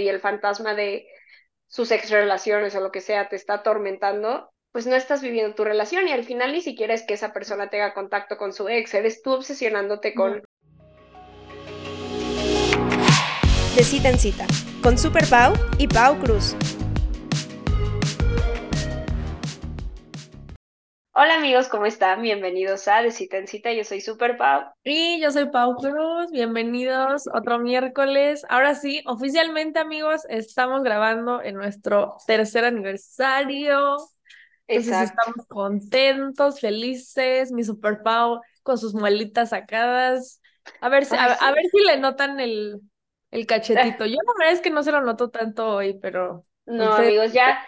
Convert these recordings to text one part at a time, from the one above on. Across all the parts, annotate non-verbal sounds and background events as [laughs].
y el fantasma de sus ex relaciones o lo que sea te está atormentando, pues no estás viviendo tu relación y al final ni siquiera es que esa persona tenga contacto con su ex, eres tú obsesionándote con... De cita en cita, con Super Pau y Pau Cruz. Hola amigos, ¿cómo están? Bienvenidos a De Cita en Cita, yo soy Super Pau. Y yo soy Pau Cruz, bienvenidos otro miércoles. Ahora sí, oficialmente amigos, estamos grabando en nuestro tercer aniversario. Entonces estamos contentos, felices, mi Super Pau con sus muelitas sacadas. A ver si, a, ver si le notan el, el [laughs] cachetito. Yo la verdad es que no se lo noto tanto hoy, pero... No, amigos, ya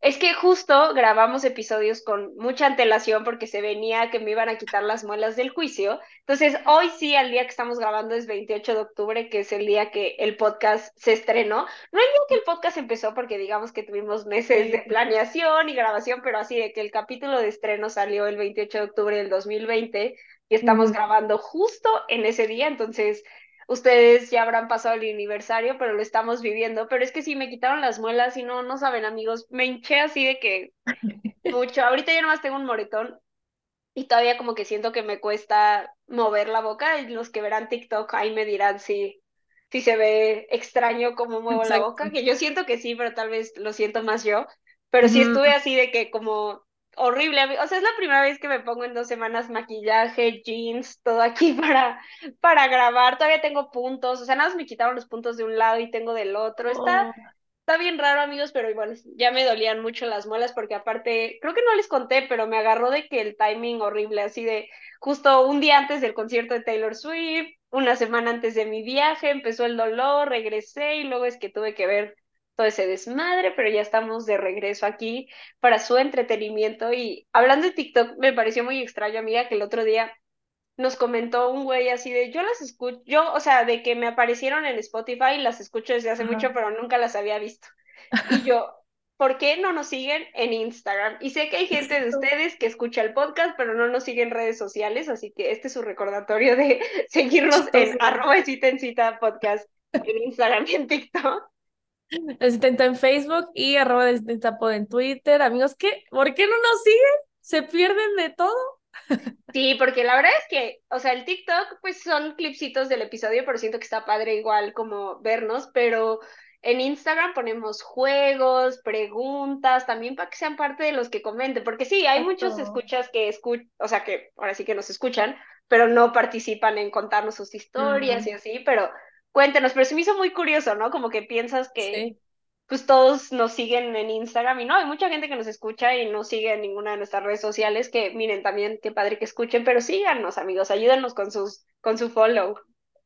es que justo grabamos episodios con mucha antelación porque se venía que me iban a quitar las muelas del juicio. Entonces, hoy sí, al día que estamos grabando es 28 de octubre, que es el día que el podcast se estrenó. No el día que el podcast empezó porque digamos que tuvimos meses de planeación y grabación, pero así de que el capítulo de estreno salió el 28 de octubre del 2020 y estamos grabando justo en ese día. Entonces, ustedes ya habrán pasado el aniversario, pero lo estamos viviendo. Pero es que sí, me quitaron las muelas y no, no saben, amigos, me hinché así de que [laughs] mucho. Ahorita ya nomás tengo un moretón y todavía como que siento que me cuesta mover la boca. Y los que verán TikTok ahí me dirán si, si se ve extraño cómo muevo la boca, que yo siento que sí, pero tal vez lo siento más yo. Pero sí estuve así de que como horrible. O sea, es la primera vez que me pongo en dos semanas maquillaje, jeans, todo aquí [laughs] para, para grabar. Todavía tengo puntos. O sea, nada más me quitaron los puntos de un lado y tengo del otro. Está, oh. está bien raro, amigos, pero igual ya me dolían mucho las muelas porque aparte, creo que no les conté, pero me agarró de que el timing horrible, así de justo un día antes del concierto de Taylor Swift, una semana antes de mi viaje, empezó el dolor, regresé y luego es que tuve que ver todo ese desmadre, pero ya estamos de regreso aquí para su entretenimiento. Y hablando de TikTok, me pareció muy extraño, amiga, que el otro día nos comentó un güey así de, yo las escucho, yo, o sea, de que me aparecieron en Spotify, las escucho desde hace mucho, pero nunca las había visto. Y yo, ¿por qué no nos siguen en Instagram? Y sé que hay gente de ustedes que escucha el podcast, pero no nos siguen en redes sociales, así que este es su recordatorio de [laughs] seguirnos en arroba cita en cita podcast en Instagram y en TikTok. Necesita en Facebook y arroba pod en Twitter. Amigos, ¿qué? ¿por qué no nos siguen? ¿Se pierden de todo? Sí, porque la verdad es que, o sea, el TikTok, pues son clipsitos del episodio, pero siento que está padre igual como vernos, pero en Instagram ponemos juegos, preguntas, también para que sean parte de los que comenten, porque sí, hay muchos escuchas que escuchan, o sea, que ahora sí que nos escuchan, pero no participan en contarnos sus historias y así, pero Cuéntenos, pero se me hizo muy curioso, ¿no? Como que piensas que pues todos nos siguen en Instagram y no, hay mucha gente que nos escucha y no sigue en ninguna de nuestras redes sociales, que miren también, qué padre que escuchen, pero síganos amigos, ayúdenos con sus, con su follow.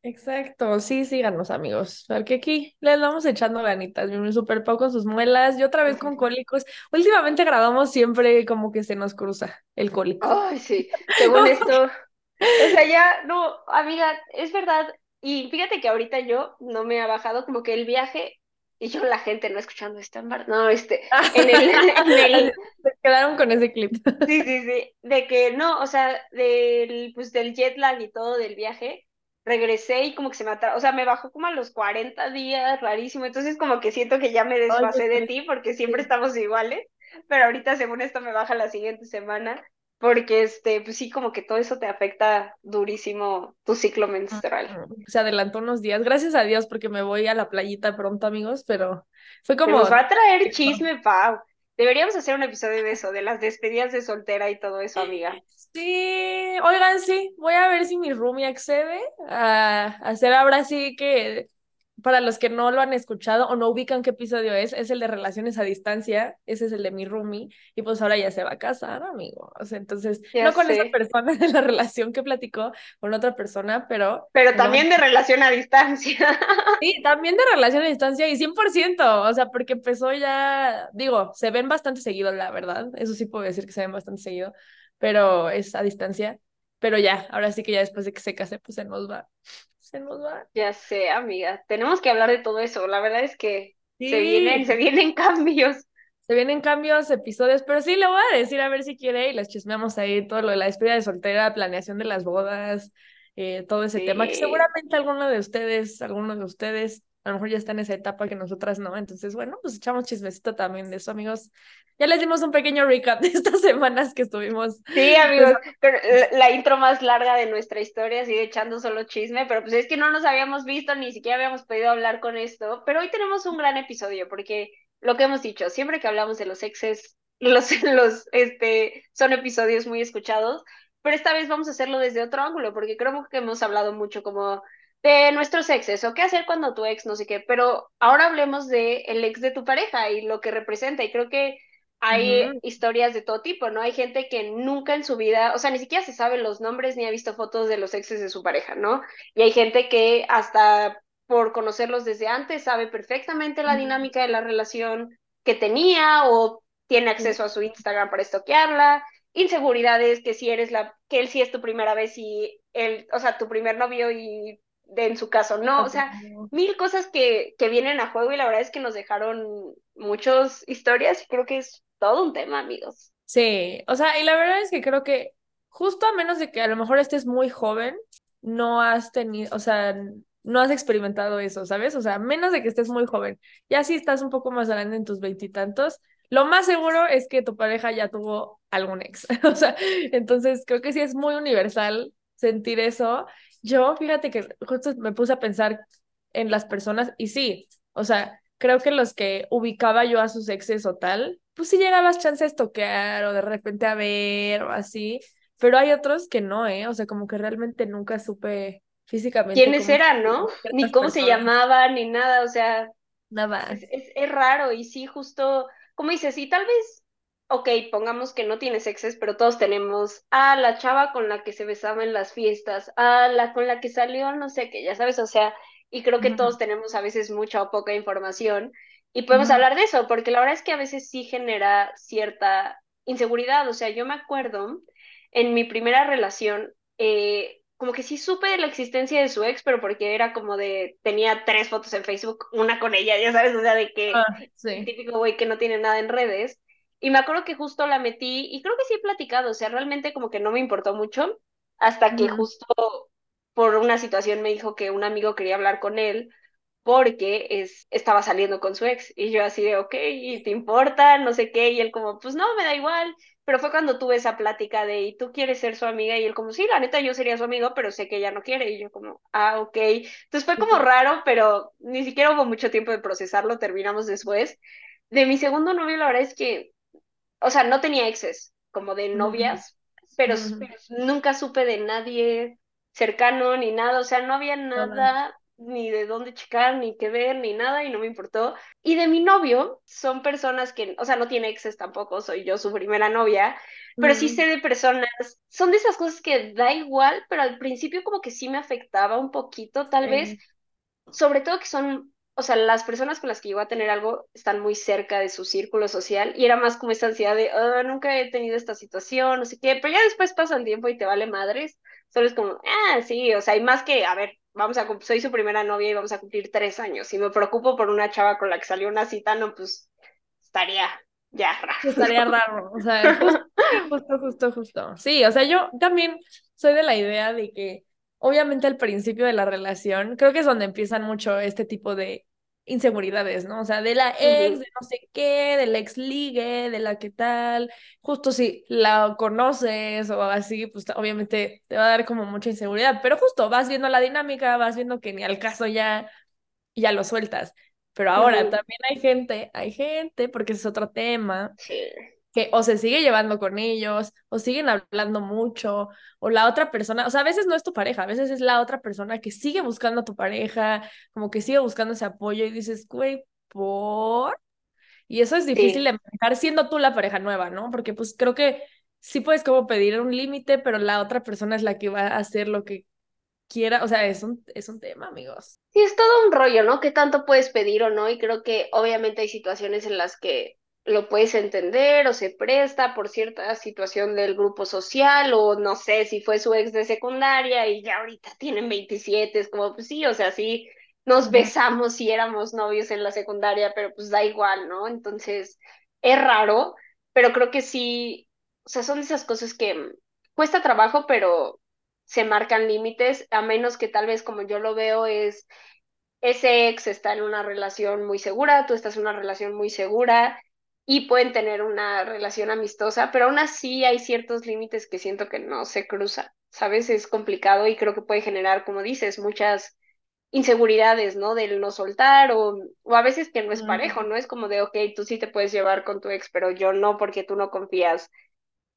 Exacto, sí, síganos amigos, porque aquí les vamos echando ganitas, súper poco sus muelas, y otra vez con cólicos. Últimamente grabamos siempre como que se nos cruza el cólico. Ay, sí, según [laughs] esto, o sea, ya, no, amiga, es verdad, y fíjate que ahorita yo no me ha bajado como que el viaje y yo la gente no escuchando esto no, este, en el, [laughs] Se quedaron con ese clip. Sí, sí, sí, de que no, o sea, del, pues del jet lag y todo del viaje, regresé y como que se me atrasó, o sea, me bajó como a los 40 días, rarísimo, entonces como que siento que ya me desfasé de ti porque siempre estamos iguales, pero ahorita según esto me baja la siguiente semana porque este, pues sí, como que todo eso te afecta durísimo tu ciclo menstrual. Se adelantó unos días, gracias a Dios, porque me voy a la playita pronto, amigos, pero fue como... nos va a traer chisme, Pau. Deberíamos hacer un episodio de eso, de las despedidas de soltera y todo eso, amiga. Sí, oigan, sí, voy a ver si mi roomie accede a hacer ahora sí que para los que no lo han escuchado o no ubican qué episodio es, es el de relaciones a distancia, ese es el de mi roomie, y pues ahora ya se va a casar, amigo. O sea, entonces, no con esa persona de la relación que platicó, con otra persona, pero... Pero también de relación a distancia. [laughs] Sí, también de relación a distancia y 100%, o sea, porque empezó ya, digo, se ven bastante seguido, la verdad, eso sí puedo decir que se ven bastante seguido, pero es a distancia. Pero ya, ahora sí que ya después de que se case, pues se nos va se nos va. Ya sé, amiga. Tenemos que hablar de todo eso. La verdad es que se vienen, se vienen cambios. Se vienen cambios, episodios, pero sí le voy a decir a ver si quiere y les chismeamos ahí todo lo de la despedida de soltera, planeación de las bodas, eh, todo ese tema, que seguramente alguno de ustedes, alguno de ustedes a lo mejor ya está en esa etapa que nosotras no. Entonces, bueno, pues echamos chismecito también de eso, amigos. Ya les dimos un pequeño recap de [laughs] estas semanas que estuvimos. Sí, amigos, la intro más larga de nuestra historia, sigue echando solo chisme, pero pues es que no nos habíamos visto, ni siquiera habíamos podido hablar con esto, pero hoy tenemos un gran episodio porque lo que hemos dicho, siempre que hablamos de los exes, [laughs] los, los, este, son episodios muy escuchados, pero esta vez vamos a hacerlo desde otro ángulo, porque creo que hemos hablado mucho como de nuestros exes o qué hacer cuando tu ex no sé qué, pero ahora hablemos de el ex de tu pareja y lo que representa y creo que hay historias de todo tipo, ¿no? Hay gente que nunca en su vida, o sea, ni siquiera se sabe los nombres ni ha visto fotos de los exes de su pareja, ¿no? Y hay gente que hasta por conocerlos desde antes sabe perfectamente la dinámica de la relación que tenía o tiene acceso a su Instagram para estoquearla, inseguridades que si eres la que él sí es tu primera vez y él, o sea, tu primer novio y de en su caso, no, o sea, mil cosas que, que vienen a juego y la verdad es que nos dejaron muchas historias y creo que es todo un tema, amigos. Sí, o sea, y la verdad es que creo que justo a menos de que a lo mejor estés muy joven, no has tenido, o sea, no has experimentado eso, ¿sabes? O sea, menos de que estés muy joven. Ya si estás un poco más grande en tus veintitantos, lo más seguro es que tu pareja ya tuvo algún ex. [laughs] o sea, entonces creo que sí es muy universal sentir eso yo, fíjate que justo me puse a pensar en las personas y sí, o sea, creo que los que ubicaba yo a sus exes o tal, pues sí llegabas chance a toquear o de repente a ver o así, pero hay otros que no, ¿eh? O sea, como que realmente nunca supe físicamente. ¿Quiénes eran, no? Ni cómo se llamaban, ni nada, o sea. Nada. Es, es, es, raro y sí, justo, como dices, sí, tal vez ok, pongamos que no tienes exes, pero todos tenemos a la chava con la que se besaba en las fiestas, a la con la que salió, no sé qué, ya sabes, o sea, y creo que todos tenemos a veces mucha o poca información y podemos hablar de eso, porque la verdad es que a veces sí genera cierta inseguridad, o sea, yo me acuerdo en mi primera relación, eh, como que sí supe de la existencia de su ex, pero porque era como de, tenía tres fotos en Facebook, una con ella, ya sabes, o sea, de que ah, sí. típico güey que no tiene nada en redes. Y me acuerdo que justo la metí, y creo que sí he platicado, o sea, realmente como que no me importó mucho, hasta que justo por una situación me dijo que un amigo quería hablar con él porque es, estaba saliendo con su ex. Y yo así de, ok, ¿te importa? No sé qué. Y él como, pues no, me da igual. Pero fue cuando tuve esa plática de, ¿y tú quieres ser su amiga? Y él como, sí, la neta, yo sería su amigo, pero sé que ella no quiere. Y yo como, ah, ok. Entonces fue como raro, pero ni siquiera hubo mucho tiempo de procesarlo, terminamos después. De mi segundo novio, la verdad es que o sea, no tenía exes como de novias, pero, nunca supe de nadie cercano ni nada, o sea, no había nada ni de dónde checar, ni qué ver, ni nada, y no me importó. Y de mi novio, son personas que, o sea, no tiene exes tampoco, soy yo su primera novia, pero sí sé de personas, son de esas cosas que da igual, pero al principio como que sí me afectaba un poquito, tal vez, sobre todo que son o sea, las personas con las que llegó a tener algo están muy cerca de su círculo social y era más como esa ansiedad de, oh, nunca he tenido esta situación, no sé qué, pero ya después pasa el tiempo y te vale madres, solo es como, ah, sí, o sea, hay más que, a ver, vamos a, soy su primera novia y vamos a cumplir tres años, y me preocupo por una chava con la que salió una cita, no, pues estaría ya raro. Estaría [laughs] raro, o sea, justo, justo, justo. Sí, o sea, yo también soy de la idea de que obviamente al principio de la relación, creo que es donde empiezan mucho este tipo de inseguridades, ¿no? O sea, de la ex, de no sé qué, del ex ligue, de la que tal, justo si la conoces o así, pues obviamente te va a dar como mucha inseguridad, pero justo vas viendo la dinámica, vas viendo que ni al caso ya, ya lo sueltas. Pero ahora también hay gente, hay gente, porque ese es otro tema, sí que o se sigue llevando con ellos, o siguen hablando mucho, o la otra persona, o sea, a veces no es tu pareja, a veces es la otra persona que sigue buscando a tu pareja, como que sigue buscando ese apoyo y dices, güey, ¿por? Y eso es difícil de manejar siendo tú la pareja nueva, ¿no? Porque pues creo que sí puedes como pedir un límite, pero la otra persona es la que va a hacer lo que quiera, o sea, es un, es un tema, amigos. Sí, es todo un rollo, ¿no? ¿Qué tanto puedes pedir o no? Y creo que obviamente hay situaciones en las que lo puedes entender o se presta por cierta situación del grupo social o no sé si fue su ex de secundaria y ya ahorita tienen 27, es como pues sí, o sea, sí nos besamos si éramos novios en la secundaria, pero pues da igual, ¿no? Entonces, es raro, pero creo que sí, o sea, son esas cosas que cuesta trabajo, pero se marcan límites, a menos que tal vez como yo lo veo es ese ex está en una relación muy segura, tú estás en una relación muy segura y pueden tener una relación amistosa, pero aún así hay ciertos límites que siento que no se cruzan, ¿sabes? Es complicado y creo que puede generar, como dices, muchas inseguridades, ¿no? Del no soltar o, o a veces que no es parejo, ¿no? Es como de, ok, tú sí te puedes llevar con tu ex, pero yo no porque tú no confías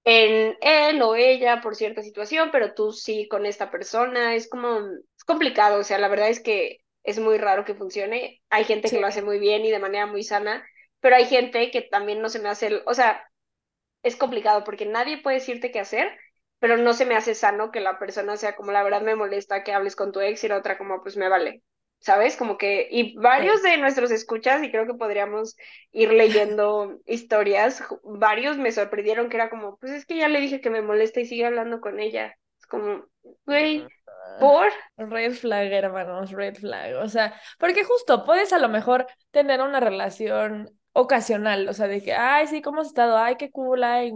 en él o ella por cierta situación, pero tú sí con esta persona. Es como, es complicado, o sea, la verdad es que es muy raro que funcione. Hay gente que lo hace muy bien y de manera muy sana, pero hay gente que también no se me hace, o sea, es complicado porque nadie puede decirte qué hacer, pero no se me hace sano que la persona sea como la verdad me molesta que hables con tu ex y la otra como pues me vale. ¿Sabes? Como que, y varios de nuestros escuchas, y creo que podríamos ir leyendo historias, varios me sorprendieron que era como, pues es que ya le dije que me molesta y sigue hablando con ella. Es como, güey, ¿por? Red flag, hermanos, red flag. O sea, porque justo puedes a lo mejor tener una relación ocasional, o sea, de que, ay, sí, ¿cómo has estado? Ay, qué cool, ay,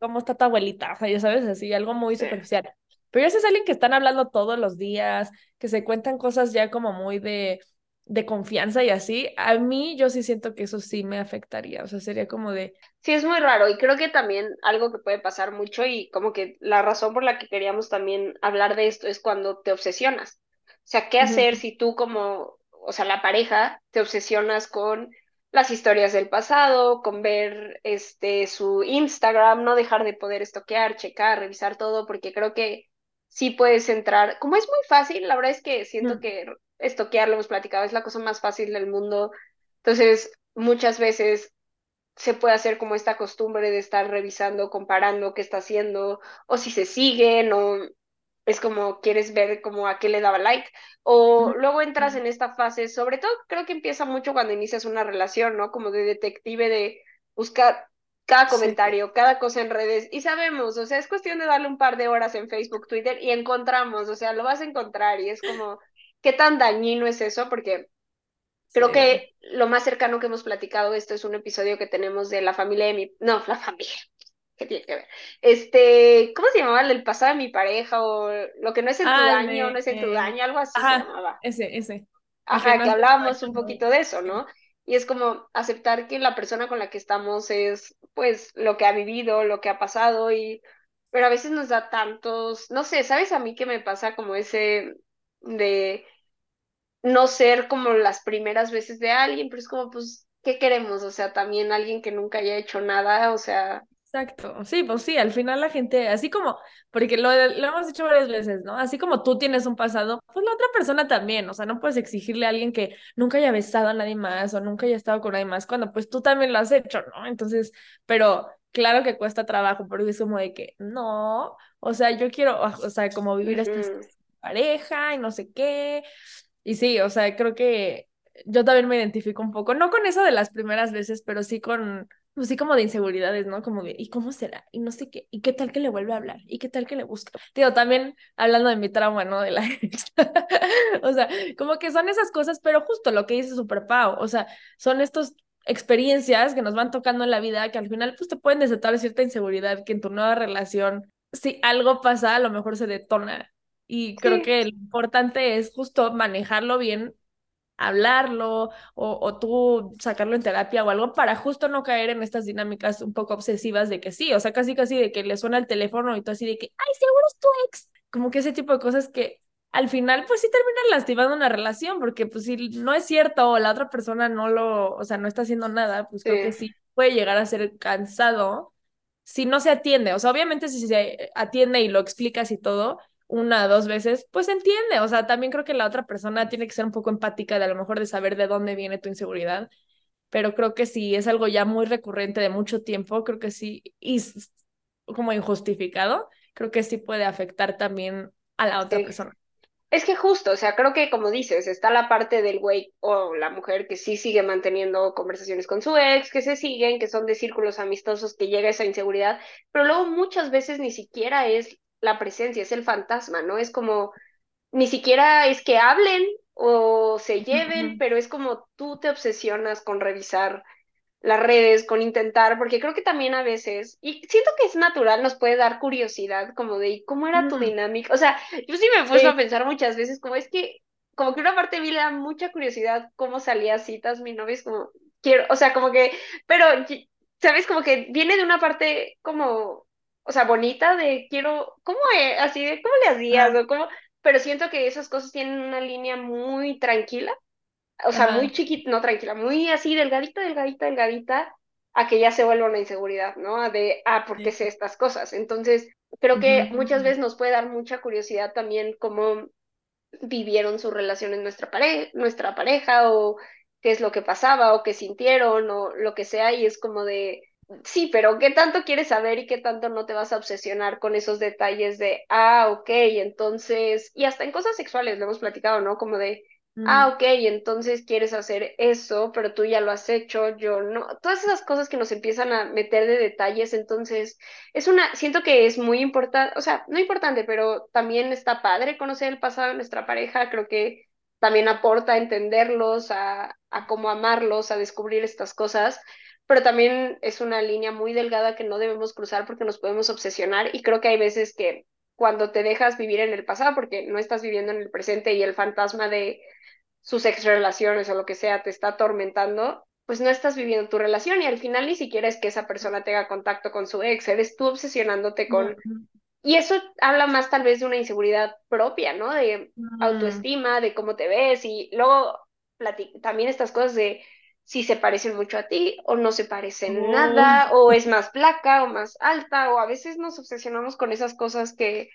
¿cómo está tu abuelita? O sea, ya sabes, así, algo muy superficial. Pero ese es alguien que están hablando todos los días, que se cuentan cosas ya como muy de, de confianza y así. A mí yo sí siento que eso sí me afectaría, o sea, sería como de... Sí, es muy raro y creo que también algo que puede pasar mucho y como que la razón por la que queríamos también hablar de esto es cuando te obsesionas. O sea, ¿qué hacer si tú como, o sea, la pareja te obsesionas con las historias del pasado, con ver este su Instagram, no dejar de poder estoquear, checar, revisar todo, porque creo que sí puedes entrar. Como es muy fácil, la verdad es que siento que estoquear, lo hemos platicado, es la cosa más fácil del mundo. Entonces, muchas veces se puede hacer como esta costumbre de estar revisando, comparando qué está haciendo, o si se siguen, o es como quieres ver como a qué le daba like, o luego entras en esta fase, sobre todo creo que empieza mucho cuando inicias una relación, ¿no? Como de detective de buscar cada comentario, cada cosa en redes, y sabemos, o sea, es cuestión de darle un par de horas en Facebook, Twitter, y encontramos, o sea, lo vas a encontrar, y es como, ¿qué tan dañino es eso? Porque creo que lo más cercano que hemos platicado esto es un episodio que tenemos de la familia de mi, no, la familia, ¿qué tiene que ver? Este, ¿cómo se llamaba? El pasado de mi pareja o lo que no es en tu ah, daño, no es en tu daño, algo así se llamaba. Ese, ese. Ajá, que hablábamos un poquito de eso, ¿no? Y es como aceptar que la persona con la que estamos es, pues, lo que ha vivido, lo que ha pasado y, pero a veces nos da tantos, no sé, ¿sabes a mí qué me pasa como ese de no ser como las primeras veces de alguien, pero es como, pues, ¿qué queremos? O sea, también alguien que nunca haya hecho nada, o sea, Exacto, sí, pues sí, al final la gente, así como, porque lo, lo hemos dicho varias veces, ¿no? Así como tú tienes un pasado, pues la otra persona también, o sea, no puedes exigirle a alguien que nunca haya besado a nadie más o nunca haya estado con nadie más, cuando pues tú también lo has hecho, ¿no? Entonces, pero claro que cuesta trabajo, porque es como de que, no, o sea, yo quiero, o sea, como vivir esta pareja y no sé qué, y sí, o sea, creo que yo también me identifico un poco, no con eso de las primeras veces, pero sí con pues sí como de inseguridades, ¿no? Como de, ¿y cómo será? Y no sé qué, ¿y qué tal que le vuelve a hablar? ¿Y qué tal que le busca? Digo, también hablando de mi trauma, ¿no? De la [laughs] o sea, como que son esas cosas, pero justo lo que dice Super Pau, o sea, son estas experiencias que nos van tocando en la vida que al final pues te pueden desatar cierta inseguridad que en tu nueva relación, si algo pasa, a lo mejor se detona. Y creo que lo importante es justo manejarlo bien hablarlo o, o, tú sacarlo en terapia o algo para justo no caer en estas dinámicas un poco obsesivas de que sí, o sea, casi casi de que le suena el teléfono y tú así de que, ay, seguro es tu ex. Como que ese tipo de cosas que al final pues sí terminan lastimando una relación porque pues si no es cierto o la otra persona no lo, o sea, no está haciendo nada, pues creo que sí puede llegar a ser cansado si no se atiende. O sea, obviamente si se atiende y lo explicas y todo, una, dos veces, pues entiende. O sea, también creo que la otra persona tiene que ser un poco empática de a lo mejor de saber de dónde viene tu inseguridad. Pero creo que si es algo ya muy recurrente de mucho tiempo, creo que sí, y como injustificado, creo que sí puede afectar también a la otra persona. Es que justo, o sea, creo que como dices, está la parte del güey o la mujer que sí sigue manteniendo conversaciones con su ex, que se siguen, que son de círculos amistosos, que llega esa inseguridad, pero luego muchas veces ni siquiera es la presencia, es el fantasma, ¿no? Es como, ni siquiera es que hablen o se lleven, pero es como tú te obsesionas con revisar las redes, con intentar, porque creo que también a veces, y siento que es natural, nos puede dar curiosidad como de cómo era tu dinámica. O sea, yo sí me he puesto a pensar muchas veces como es que como que una parte de mí le da mucha curiosidad cómo salía citas mi novio, es como, quiero, o sea, como que, pero, ¿sabes? Como que viene de una parte como, o sea, bonita de quiero, ¿cómo es? Así de, ¿cómo le hacías? O cómo, pero siento que esas cosas tienen una línea muy tranquila, o sea, muy chiquita, no tranquila, muy así, delgadita, delgadita, delgadita, a que ya se vuelva una inseguridad, ¿no? De, ah, ¿por qué sé estas cosas? Entonces, creo que muchas veces nos puede dar mucha curiosidad también cómo vivieron su relación en nuestra, pare nuestra pareja o qué es lo que pasaba o qué sintieron o lo que sea y es como de, sí, pero ¿qué tanto quieres saber y qué tanto no te vas a obsesionar con esos detalles de, ah, ok, entonces, y hasta en cosas sexuales lo hemos platicado, ¿no? Como de, ah, ok, entonces quieres hacer eso, pero tú ya lo has hecho, yo no. Todas esas cosas que nos empiezan a meter de detalles, entonces es una, siento que es muy importante, o sea, no importante, pero también está padre conocer el pasado de nuestra pareja, creo que también aporta a entenderlos, a, a cómo amarlos, a descubrir estas cosas, pero también es una línea muy delgada que no debemos cruzar porque nos podemos obsesionar y creo que hay veces que cuando te dejas vivir en el pasado, porque no estás viviendo en el presente y el fantasma de sus ex relaciones o lo que sea te está atormentando, pues no estás viviendo tu relación y al final ni siquiera es que esa persona tenga contacto con su ex, eres tú obsesionándote con... Y eso habla más tal vez de una inseguridad propia, ¿no? De autoestima, de cómo te ves y luego también estas cosas de si se parecen mucho a ti o no se parecen nada o es más flaca o más alta o a veces nos obsesionamos con esas cosas que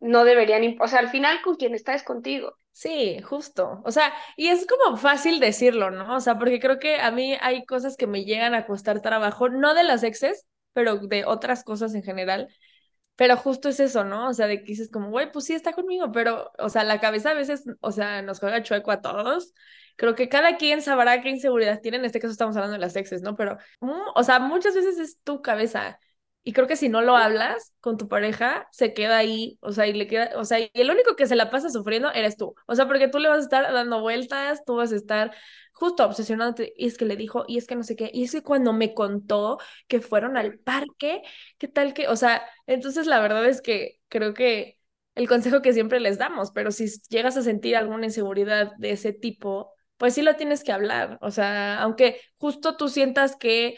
no deberían, o sea, al final con quien está es contigo. Sí, justo. O sea, y es como fácil decirlo, ¿no? O sea, porque creo que a mí hay cosas que me llegan a costar trabajo, no de las exes, pero de otras cosas en general. Pero justo es eso, ¿no? O sea, de que dices como, güey, pues sí está conmigo, pero, o sea, la cabeza a veces, o sea, nos juega chueco a todos. Creo que cada quien sabrá qué inseguridad tiene, en este caso estamos hablando de las exes, ¿no? Pero, mm, o sea, muchas veces es tu cabeza. Y creo que si no lo hablas con tu pareja, se queda ahí, o sea, y le queda, o sea, y el único que se la pasa sufriendo eres tú. O sea, porque tú le vas a estar dando vueltas, tú vas a estar justo obsesionándote, y es que le dijo, y es que no sé qué, y es que cuando me contó que fueron al parque, ¿qué tal que? O sea, entonces la verdad es que creo que el consejo que siempre les damos, pero si llegas a sentir alguna inseguridad de ese tipo, pues sí lo tienes que hablar. O sea, aunque justo tú sientas que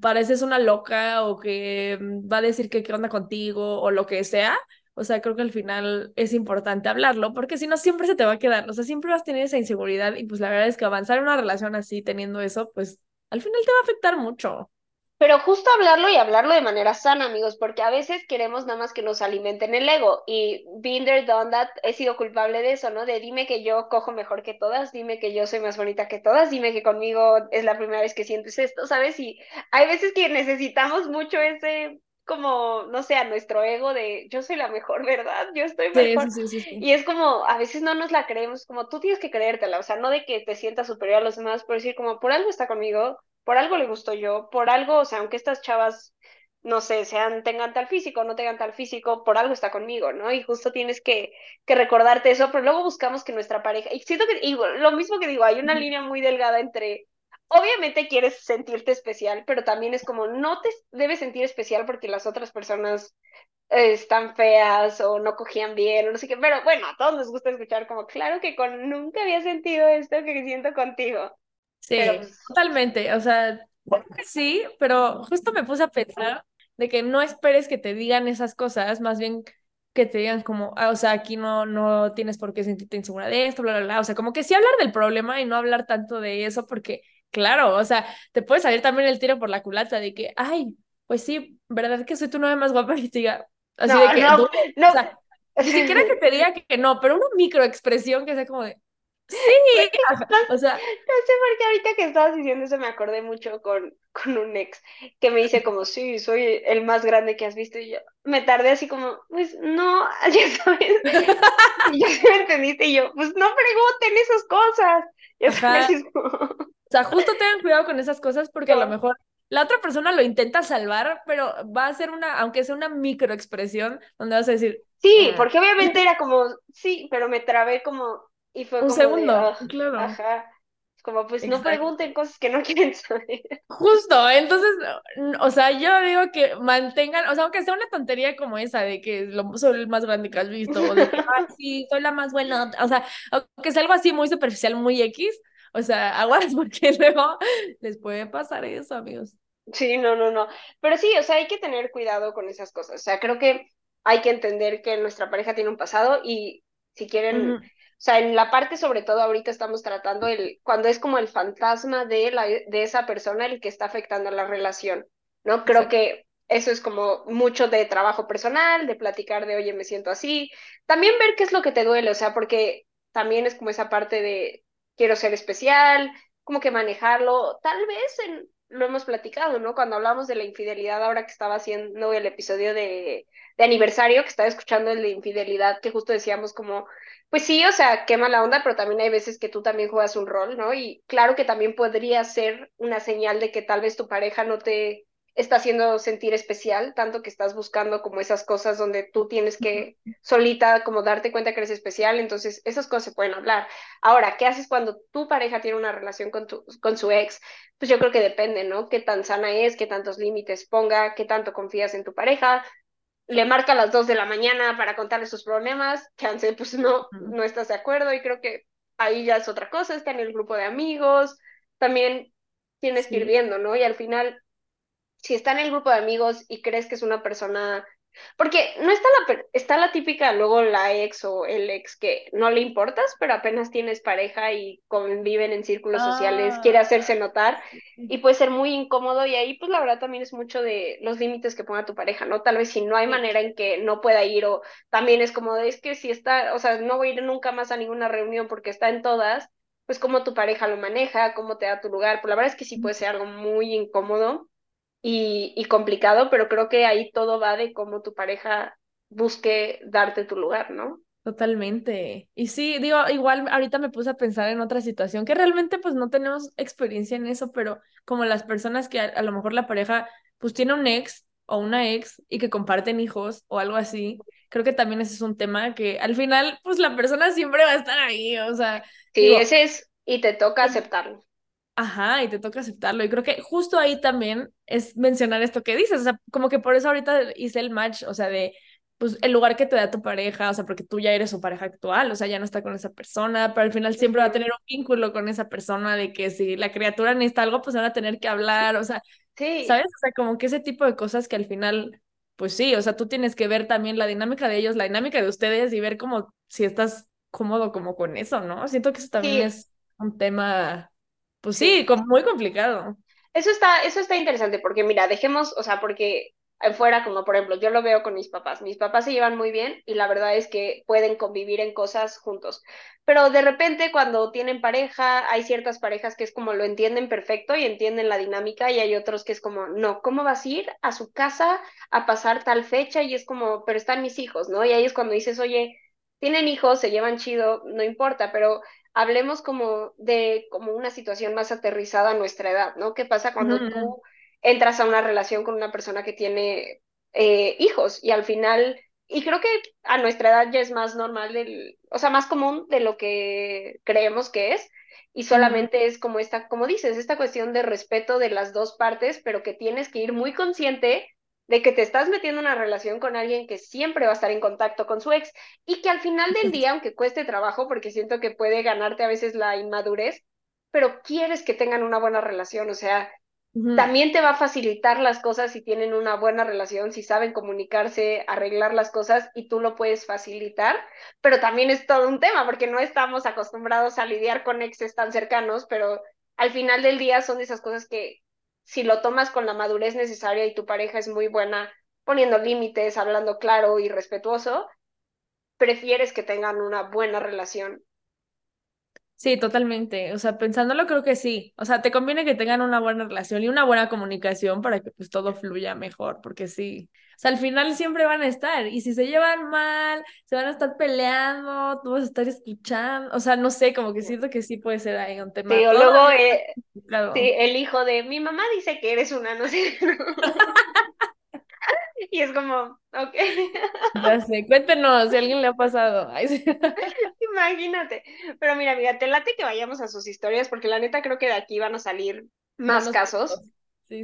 pareces una loca o que mm, va a decir que qué onda contigo o lo que sea. O sea, creo que al final es importante hablarlo porque si no siempre se te va a quedar, o sea, siempre vas a tener esa inseguridad y pues la verdad es que avanzar en una relación así teniendo eso, pues al final te va a afectar mucho. Pero justo hablarlo y hablarlo de manera sana, amigos, porque a veces queremos nada más que nos alimenten el ego. Y being there, done that, he sido culpable de eso, ¿no? De dime que yo cojo mejor que todas, dime que yo soy más bonita que todas, dime que conmigo es la primera vez que sientes esto, ¿sabes? Y hay veces que necesitamos mucho ese como, no sé, a nuestro ego de yo soy la mejor, [laughs] ¿verdad? Yo estoy mejor. Sí, sí, sí, y es como, a veces no nos la creemos, como tú tienes que creértela, o sea, no de que te sientas superior a los demás, pero decir como, por algo está conmigo, por algo le gustó yo, por algo, o sea, aunque estas chavas, no sé, sean, tengan tal físico, no tengan tal físico, por algo está conmigo, ¿no? Y justo tienes que, que recordarte eso, pero luego buscamos que nuestra pareja, y siento que, y lo mismo que digo, hay una línea muy delgada entre, obviamente quieres sentirte especial, pero también es como, no te debes sentir especial porque las otras personas están feas o no cogían bien o no sé qué, pero bueno, a todos nos gusta escuchar como, claro que con nunca había sentido esto que siento contigo. Sí, totalmente. O sea, sí, pero justo me puse a pensar de que no esperes que te digan esas cosas, más bien que te digan como, ah, o sea, aquí no, no tienes por qué sentirte insegura de esto, bla, bla, bla. O sea, como que sí hablar del problema y no hablar tanto de eso, porque, claro, o sea, te puede salir también el tiro por la culata de que, ay, pues sí, ¿verdad que soy tu novia más guapa? [laughs] Y te diga, así de que, no, no. O sea, ni siquiera que te diga que no, pero una microexpresión que sea como de, Sí, [laughs] o sea. No sé por qué ahorita que estabas diciendo eso me acordé mucho con, con un ex que me dice como, sí, soy el más grande que has visto y yo me tardé así como, pues no, [laughs] ya sabes, y ya me entendiste y yo, pues no pregunten esas cosas. [laughs] O sea, justo tengan cuidado con esas cosas porque a lo mejor la otra persona lo intenta salvar, pero va a ser una, aunque sea una microexpresión, donde vas a decir. Sí, ah". porque obviamente era como, sí, pero me trabé como, y fue un como segundo, claro. Ajá. Como pues no pregunten cosas que no [laughs] quieren saber. Justo, entonces, o sea, yo digo que mantengan, o sea, aunque sea una tontería como esa de que soy el más grande que has visto, o de que, [laughs] sí, soy la más buena, o sea, aunque sea algo así muy superficial, muy X, o sea, [laughs] aguas porque luego les puede pasar eso, amigos. Sí, no, no, no. Pero sí, o sea, hay que tener cuidado con esas cosas. O sea, creo que hay que entender que nuestra pareja tiene un pasado y si quieren sea, en la parte sobre todo ahorita estamos tratando el, cuando es como el fantasma de, la, de esa persona el que está afectando la relación, ¿no? Creo que eso es como mucho de trabajo personal, de platicar de, oye, me siento así. También ver qué es lo que te duele, o sea, porque también es como esa parte de, quiero ser especial, como que manejarlo, tal vez en, lo hemos platicado, ¿no? Cuando hablamos de la infidelidad, ahora que estaba haciendo el episodio de, de aniversario, que estaba escuchando el de infidelidad, que justo decíamos como, pues sí, o sea, qué mala onda, pero también hay veces que tú también juegas un rol, ¿no? Y claro que también podría ser una señal de que tal vez tu pareja no te está haciendo sentir especial, tanto que estás buscando como esas cosas donde tú tienes que solita como darte cuenta que eres especial, entonces esas cosas se pueden hablar. Ahora, ¿qué haces cuando tu pareja tiene una relación con, tu, con su ex? Pues yo creo que depende, ¿no? Qué tan sana es, qué tantos límites ponga, qué tanto confías en tu pareja, le marca a las 2 de la mañana para contarle sus problemas, chance, pues no, no estás de acuerdo y creo que ahí ya es otra cosa, está en el grupo de amigos, también tienes que ir viendo, ¿no? Y al final, si está en el grupo de amigos y crees que es una persona porque no está la, está la típica, luego la ex o el ex que no le importas, pero apenas tienes pareja y conviven en círculos sociales, quiere hacerse ah, notar y puede ser muy incómodo y ahí pues la verdad también es mucho de los límites que ponga tu pareja, ¿no? Tal vez si no hay manera en que no pueda ir o también es como de, es que si está, o sea, no voy a ir nunca más a ninguna reunión porque está en todas, pues cómo tu pareja lo maneja, cómo te da tu lugar, pues la verdad es que sí puede ser algo muy incómodo y, complicado, pero creo que ahí todo va de cómo tu pareja busque darte tu lugar, ¿no? Totalmente. Y sí, digo, igual ahorita me puse a pensar en otra situación que realmente pues no tenemos experiencia en eso, pero como las personas que a, lo mejor la pareja pues tiene un ex o una ex y que comparten hijos o algo así, creo que también ese es un tema que al final pues la persona siempre va a estar ahí, o sea. Sí, ese es, y te toca aceptarlo. Ajá, y te toca aceptarlo. Y creo que justo ahí también es mencionar esto que dices, o sea, como que por eso ahorita hice el match, o sea, de pues el lugar que te da tu pareja, o sea, porque tú ya eres su pareja actual, o sea, ya no está con esa persona, pero al final siempre va a tener un vínculo con esa persona de que si la criatura necesita algo, pues van a tener que hablar, o sea, sí. ¿sabes? O sea, como que ese tipo de cosas que al final, pues sí, o sea, tú tienes que ver también la dinámica de ellos, la dinámica de ustedes y ver como si estás cómodo como con eso, ¿no? Siento que eso también es un tema pues sí, muy complicado. Eso está, eso está interesante porque mira, dejemos, o sea, porque fuera como por ejemplo, yo lo veo con mis papás. Mis papás se llevan muy bien y la verdad es que pueden convivir en cosas juntos. Pero de repente cuando tienen pareja, hay ciertas parejas que es como lo entienden perfecto y entienden la dinámica y hay otros que es como, no, ¿cómo vas a ir a su casa a pasar tal fecha? Y es como, pero están mis hijos, ¿no? Y ahí es cuando dices, oye, tienen hijos, se llevan chido, no importa, pero hablemos como de como una situación más aterrizada a nuestra edad, ¿no? ¿Qué pasa cuando tú entras a una relación con una persona que tiene eh, hijos y al final, y creo que a nuestra edad ya es más normal, del, o sea, más común de lo que creemos que es, y solamente es como esta, como dices, esta cuestión de respeto de las dos partes, pero que tienes que ir muy consciente de que te estás metiendo en una relación con alguien que siempre va a estar en contacto con su ex y que al final del día, aunque cueste trabajo, porque siento que puede ganarte a veces la inmadurez, pero quieres que tengan una buena relación, o sea, también te va a facilitar las cosas si tienen una buena relación, si saben comunicarse, arreglar las cosas y tú lo puedes facilitar, pero también es todo un tema porque no estamos acostumbrados a lidiar con exes tan cercanos, pero al final del día son de esas cosas que si lo tomas con la madurez necesaria y tu pareja es muy buena poniendo límites, hablando claro y respetuoso, prefieres que tengan una buena relación. Sí, totalmente. O sea, pensándolo creo que sí. O sea, te conviene que tengan una buena relación y una buena comunicación para que pues todo fluya mejor, porque sí. O sea, al final siempre van a estar y si se llevan mal, se van a estar peleando, tú vas a estar escuchando. O sea, no sé, como que siento que sí puede ser ahí un tema. Sí, o luego eh, sí, el hijo de mi mamá dice que eres una, no sé. [laughs] [laughs] Y es como, ok. Ya sé, cuéntenos si alguien le ha pasado. [laughs] Imagínate. Pero mira, amiga, te late que vayamos a sus historias, porque la neta creo que de aquí van a salir más casos.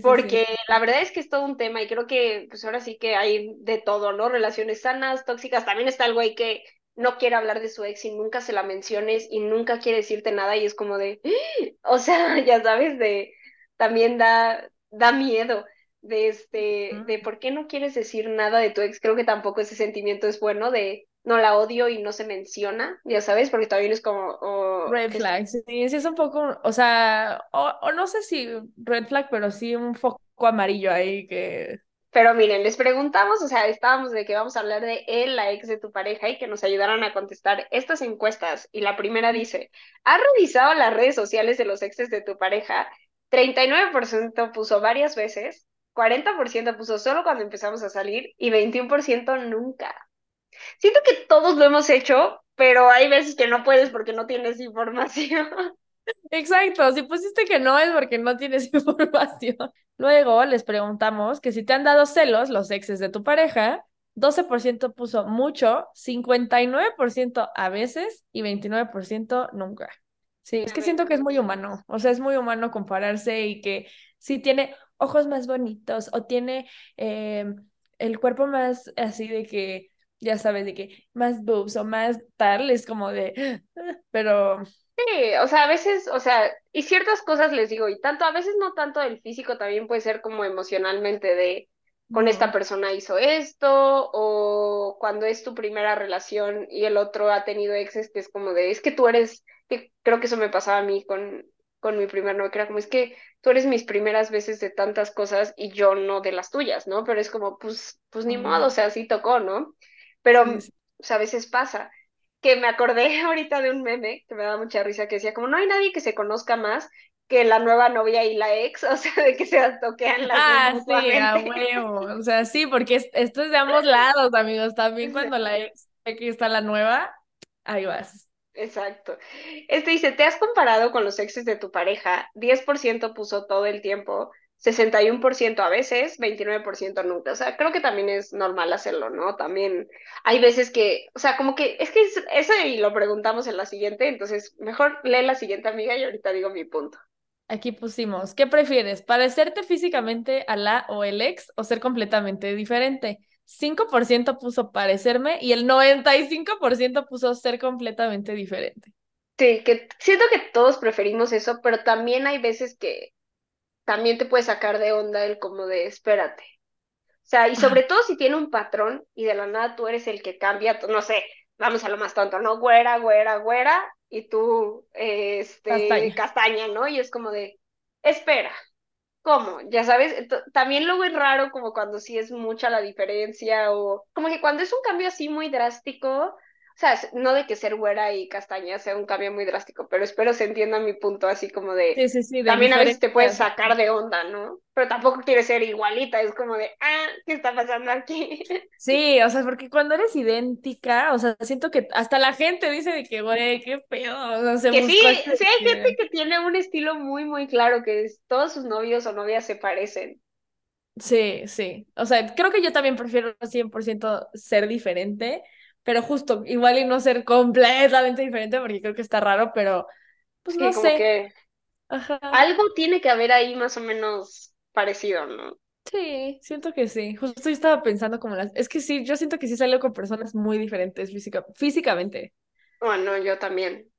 porque la verdad es que es todo un tema y creo que pues ahora sí que hay de todo, ¿no? Relaciones sanas, tóxicas. También está el güey que no quiere hablar de su ex y nunca se la menciones y nunca quiere decirte nada y es como de, [gasps] o sea, [laughs] ya sabes, de también da, da miedo de este, de por qué no quieres decir nada de tu ex. Creo que tampoco ese sentimiento es bueno de no la odio y no se menciona, ya sabes, porque también es como... red flag, sí, sí, es un poco, o sea, o, no sé si red flag, pero sí un foco amarillo ahí que... Pero miren, les preguntamos, o sea, estábamos de que vamos a hablar de él, la ex de tu pareja, y que nos ayudaran a contestar estas encuestas. Y la primera dice, ¿has revisado las redes sociales de los exes de tu pareja? 39% puso varias veces, 40% puso solo cuando empezamos a salir y 21% nunca. Siento que todos lo hemos hecho, pero hay veces que no puedes porque no tienes información. [laughs] Exacto, si pusiste que no es porque no tienes [laughs] información. Luego les preguntamos que si te han dado celos los exes de tu pareja, 12% puso mucho, 59% a veces y 29% nunca. Sí, es que siento que es muy humano, o sea, es muy humano compararse y que si tiene ojos más bonitos o tiene eh, el cuerpo más así de que ya sabes, de que más boobs o más tal, es como de, [gasps] pero... Sí, o sea, a veces, o sea, y ciertas cosas les digo, y tanto, a veces no tanto el físico, también puede ser como emocionalmente de, con esta persona hizo esto, o cuando es tu primera relación y el otro ha tenido exes, que es como de, es que tú eres, que creo que eso me pasaba a mí con, con mi primer novio, que era como, es que tú eres mis primeras veces de tantas cosas y yo no de las tuyas, ¿no? Pero es como, pues, pues ni modo, o sea, así tocó, ¿no? Pero, o sea, a veces pasa que me acordé [laughs] ahorita de un meme que me daba mucha risa que decía como no hay nadie que se conozca más que la nueva novia y la ex, [laughs] o sea, de que se toquean las Ah, sí, a huevo. O sea, sí, porque esto es de ambos lados, amigos. También [laughs] cuando la ex aquí está la nueva, ahí vas. Exacto. Este dice, ¿te has comparado con los exes de tu pareja? 10% puso todo el tiempo, 61% a veces, 29% nunca. O sea, creo que también es normal hacerlo, ¿no? También hay veces que, o sea, como que es que eso y lo preguntamos en la siguiente, entonces mejor lee la siguiente amiga y ahorita digo mi punto. Aquí pusimos, ¿qué prefieres? ¿Parecerte físicamente a la o el ex o ser completamente diferente? 5% puso parecerme y el 95% puso ser completamente diferente. Sí, que siento que todos preferimos eso, pero también hay veces que también te puede sacar de onda el como de espérate. O sea, y sobre todo si tiene un patrón y de la nada tú eres el que cambia, no sé, vamos a lo más tonto, ¿no? Güera, güera, güera, y tú, este, castaña, ¿no? Y es como de, espera, ¿cómo? Ya sabes, también luego es raro como cuando sí es mucha la diferencia o como que cuando es un cambio así muy drástico, sea, no de que ser güera y castaña sea un cambio muy drástico, pero espero se entienda mi punto así como de... Sí, sí, sí, también a veces te puedes sacar de onda, ¿no? Pero tampoco quieres ser igualita, es como de, ah, ¿qué está pasando aquí? [laughs] Sí, o sea, porque cuando eres idéntica, o sea, siento que hasta la gente dice de que, güey, qué pedo. O sea, que sí, sí hay gente que tiene un estilo muy, muy claro, que es, todos sus novios o novias se parecen. Sí, sí. O sea, creo que yo también prefiero 100% ser diferente pero justo, igual y no ser completamente diferente porque creo que está raro, pero pues no sé. Que Algo tiene que haber ahí más o menos parecido, ¿no? Sí, siento que sí. Justo yo estaba pensando como las... Es que sí, yo siento que sí salgo con personas muy diferentes física... físicamente. Bueno, yo también.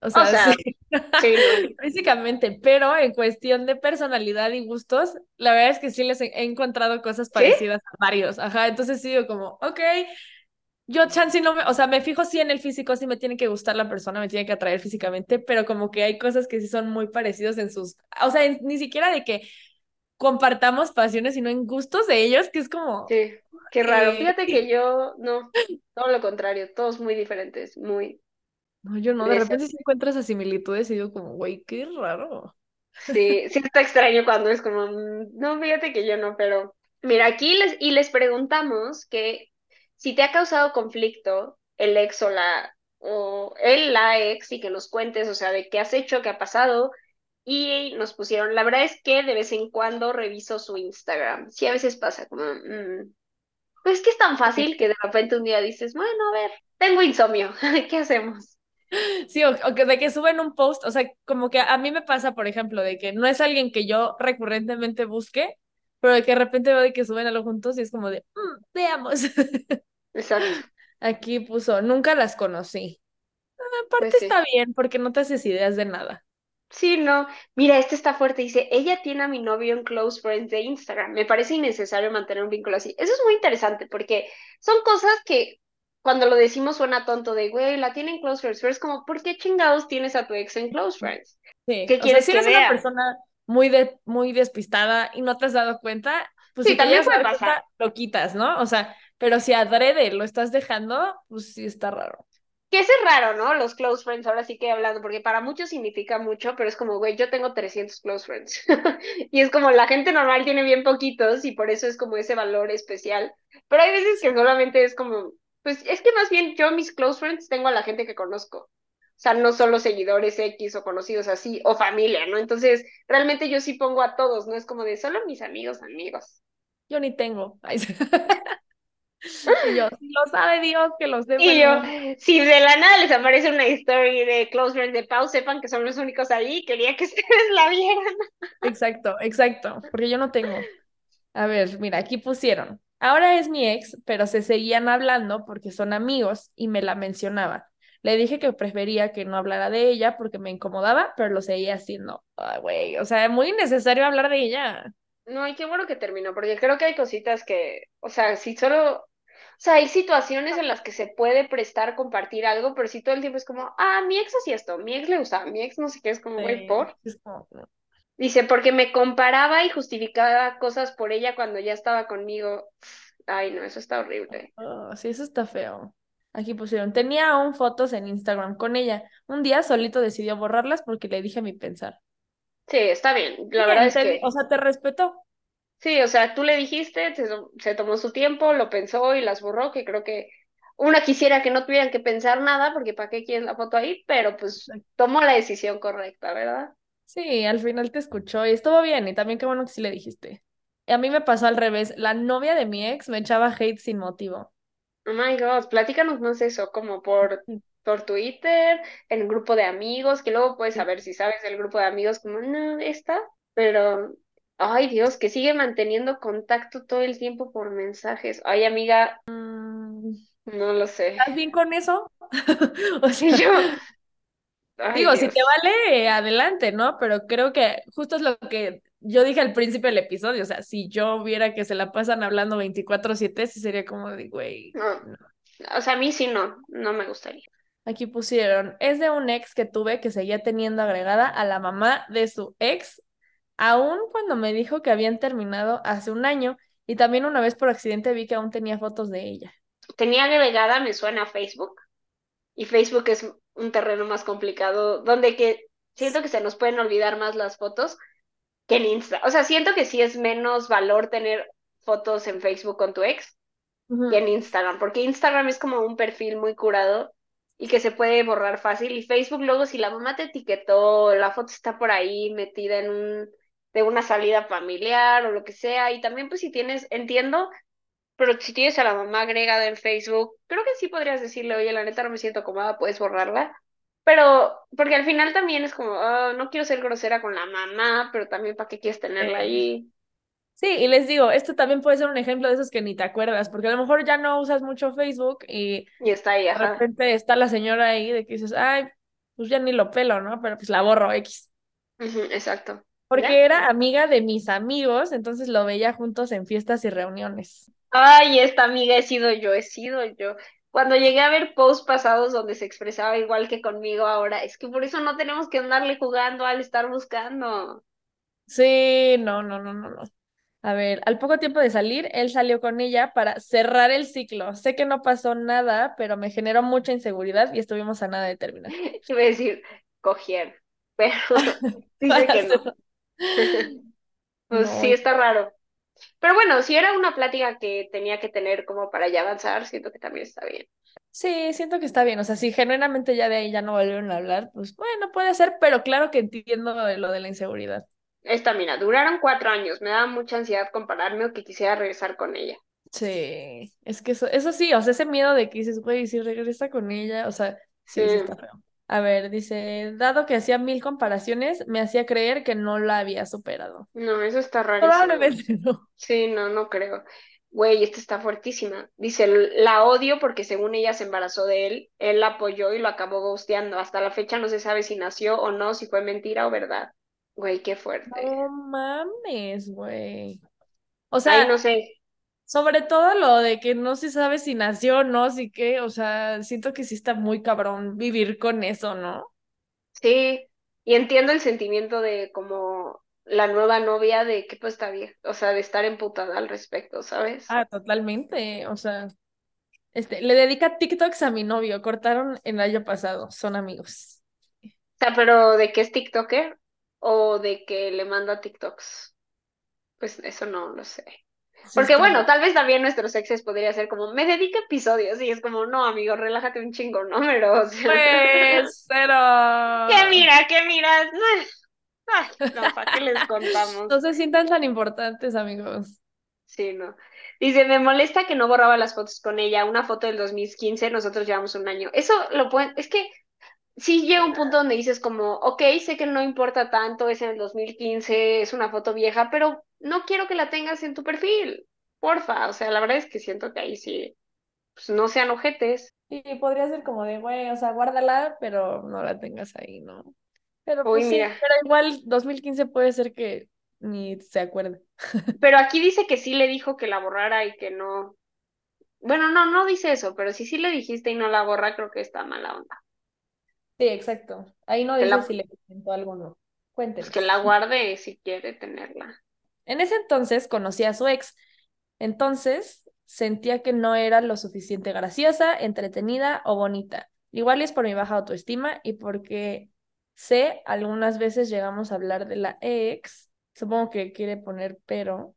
O sea, sí. [laughs] físicamente, pero en cuestión de personalidad y gustos, la verdad es que sí les he encontrado cosas parecidas a varios. Ajá, entonces sí, yo como, ok, yo, chance, no me, o sea, me fijo sí en el físico, sí me tiene que gustar la persona, me tiene que atraer físicamente, pero como que hay cosas que sí son muy parecidos en sus, o sea, ni siquiera de que compartamos pasiones, sino en gustos de ellos, que es como... Sí, qué raro. Eh, Fíjate que yo, no, todo lo contrario, todos muy diferentes, muy... No, yo no, de repente sí encuentro esas similitudes y digo como, güey, qué raro. Sí, sí está extraño cuando es como, mm, no, fíjate que yo no, pero... Mira, aquí les, y les preguntamos que si te ha causado conflicto el ex o la, o él, la ex, y que nos cuentes, o sea, de qué has hecho, qué ha pasado, y nos pusieron, la verdad es que de vez en cuando reviso su Instagram. Sí, a veces pasa como, mm, pues es que es tan fácil que de repente un día dices, bueno, a ver, tengo insomnio, [laughs] ¿qué hacemos? Sí, o, o que de que suben un post, o sea, como que a mí me pasa, por ejemplo, de que no es alguien que yo recurrentemente busque, pero de que de repente veo de que suben algo juntos y es como de, "Mm, veamos. [laughs] Exacto. Aquí puso, nunca las conocí. Aparte Pues sí. está bien, porque no te haces ideas de nada. Sí, no. Mira, este está fuerte. Dice, ella tiene a mi novio en Close Friends de Instagram. Me parece innecesario mantener un vínculo así. Eso es muy interesante porque son cosas que cuando lo decimos suena tonto de, güey, la tiene en Close Friends, pero es como, ¿por qué chingados tienes a tu ex en Close Friends? Sí, ¿Qué o sea, quieres si que eres una persona muy, de, muy despistada y no te has dado cuenta, pues Sí, si también puede pasar. cuenta, lo quitas, ¿no? O sea, pero si adrede lo estás dejando, pues sí está raro. Que ese es raro, ¿no? Los close friends, ahora sí que hablando, porque para muchos significa mucho, pero es como, güey, yo tengo 300 close friends. [laughs] Y es como la gente normal tiene bien poquitos y por eso es como ese valor especial. Pero hay veces que solamente es como, pues es que más bien yo mis close friends tengo a la gente que conozco. O sea, no solo seguidores X o conocidos así, o familia, ¿no? Entonces, realmente yo sí pongo a todos, no es como de solo mis amigos, amigos. Yo ni tengo. [laughs] Y yo, si lo sabe Dios, que lo sepa Y yo, si de la nada les aparece una story de close friends de Pau, sepan que son los únicos ahí, quería que [laughs] ustedes la vieran. Exacto, exacto, porque yo no tengo. A ver, mira, aquí pusieron. Ahora es mi ex, pero se seguían hablando porque son amigos y me la mencionaba. Le dije que prefería que no hablara de ella porque me incomodaba, pero lo seguía haciendo. Ay, güey, o sea, muy necesario hablar de ella. No, y qué bueno que terminó, porque creo que hay cositas que, o sea, si solo, sea, hay situaciones en las que se puede prestar compartir algo, pero si todo el tiempo es como, ah, mi ex hacía esto, mi ex le gustaba, mi ex no sé qué, es como, güey, Sí, por. Dice, porque me comparaba y justificaba cosas por ella cuando ya estaba conmigo. Ay, no, eso está horrible. Oh, sí, eso está feo. Aquí pusieron, tenía aún fotos en Instagram con ella. Un día solito decidió borrarlas porque le dije mi pensar. Sí, está bien. La verdad es te que, o sea, te respetó. Sí, o sea, tú le dijiste, se, se tomó su tiempo, lo pensó y las borró, que creo que una quisiera que no tuvieran que pensar nada, porque para qué quieren la foto ahí, pero pues tomó la decisión correcta, ¿verdad? Sí, al final te escuchó y estuvo bien, y también qué bueno que sí le dijiste. Y a mí me pasó al revés, la novia de mi ex me echaba hate sin motivo. Oh my God, platícanos más eso, como por, por Twitter, en un grupo de amigos, que luego puedes saber si sabes del grupo de amigos, como, no, esta, pero, ay Dios, que sigue manteniendo contacto todo el tiempo por mensajes. Ay, amiga, Mm, no lo sé. ¿Estás bien con eso? [laughs] O sea, yo, ay digo, si te vale, adelante, ¿no? Pero creo que justo es lo que yo dije al principio del episodio, o sea, si yo viera que se la pasan hablando 24/7, sí sería como de, güey, No, no. o sea, a mí sí no, no me gustaría. Aquí pusieron, es de un ex que tuve que seguía teniendo agregada a la mamá de su ex, aún cuando me dijo que habían terminado hace un año, y también una vez por accidente vi que aún tenía fotos de ella. Tenía agregada, me suena a Facebook, y Facebook es un terreno más complicado, donde que siento que se nos pueden olvidar más las fotos que en Insta. O sea, siento que sí es menos valor tener fotos en Facebook con tu ex que en. Instagram, porque Instagram es como un perfil muy curado y que se puede borrar fácil. Y Facebook luego si la mamá te etiquetó, la foto está por ahí metida en un de una salida familiar o lo que sea, y también pues si tienes, entiendo, pero si tienes a la mamá agregada en Facebook, creo que sí podrías decirle, oye, la neta no me siento cómoda, puedes borrarla. Pero, porque al final también es como, "Ah, no quiero ser grosera con la mamá, pero también para qué quieres tenerla ahí. Sí, y les digo, esto también puede ser un ejemplo de esos que ni te acuerdas, porque a lo mejor ya no usas mucho Facebook y Y está ahí, de ajá. repente está la señora ahí de que dices, ay, pues ya ni lo pelo, ¿no? Pero pues la borro X. Exacto. Porque era amiga de mis amigos, entonces lo veía juntos en fiestas y reuniones. Ay, esta amiga he sido yo, he sido yo. Cuando llegué a ver posts pasados donde se expresaba igual que conmigo ahora, es que por eso no tenemos que andarle jugando al estar buscando. Sí, no, no, no, no, no. A ver, al poco tiempo de salir, él salió con ella para cerrar el ciclo. Sé que no pasó nada, pero me generó mucha inseguridad y estuvimos a nada de terminar. [laughs] Iba a decir, cogieron, pero [laughs] [laughs] dice que no. [laughs] Pues No, sí, está raro. Pero bueno, si era una plática que tenía que tener como para ya avanzar, siento que también está bien. sí, siento que está bien. O sea, si genuinamente ya de ahí ya no volvieron a hablar, pues bueno, puede ser, pero claro que entiendo lo de, lo de la inseguridad. Esta, mira, duraron cuatro años, me daba mucha ansiedad compararme o que quisiera regresar con ella. Sí, es que eso, eso sí, o sea, ese miedo de que dices, güey, si regresa con ella, o sea, Sí. sí, sí está feo. A ver, dice, dado que hacía mil comparaciones, me hacía creer que no la había superado. No, eso está rarísimo. Probablemente [laughs] no. Sí, no, no creo. Güey, esta está fuertísima. Dice, la odio porque según ella se embarazó de él, él la apoyó y lo acabó ghosteando. Hasta la fecha no se sabe si nació o no, si fue mentira o verdad. Güey, qué fuerte. No mames, güey. O sea, Ay, no sé. Sobre todo lo de que no se sabe si nació o no, sí que, o sea, siento que sí está muy cabrón vivir con eso, ¿no? Sí, y entiendo el sentimiento de como la nueva novia de que pues está bien, o sea, de estar emputada al respecto, ¿sabes? Ah, totalmente. O sea, este, le dedica TikToks a mi novio, cortaron el año pasado, son amigos. O sea, pero ¿de qué es TikToker? ¿O de que le manda TikToks? Pues eso no lo sé. Porque bueno, tal vez también nuestros exes podría ser como, me dedica episodios, y es como, no, amigo, relájate un chingo, ¿no? Pero, o sea, Pues, [laughs] pero... ¿qué mira? ¿Qué miras? Ay, no, ¿para qué les [laughs] contamos? No se sientan tan importantes, amigos. Sí, no. Dice, me molesta que no borraba las fotos con ella. Una foto del 2015, nosotros llevamos un año. Eso lo pueden, es que sí llega un punto donde dices como, ok, sé que no importa tanto, es en el 2015, es una foto vieja, pero no quiero que la tengas en tu perfil. Porfa, o sea, la verdad es que siento que ahí sí, pues no sean ojetes. Y podría ser como de, güey, o sea, guárdala, pero no la tengas ahí, ¿no? Pero Uy, pues sí, pero igual 2015 puede ser que ni se acuerde. [laughs] Pero aquí dice que sí le dijo que la borrara y que no. Bueno, no, no dice eso, pero si sí le dijiste y no la borra, creo que está mala onda. Sí, exacto. Ahí no dice la- si le presentó algo o no. Cuéntenos. Pues que la guarde si quiere tenerla. En ese entonces conocí a su ex. Entonces sentía que no era lo suficiente graciosa, entretenida o bonita. Igual es por mi baja autoestima y porque sé, algunas veces llegamos a hablar de la ex. Supongo que quiere poner pero.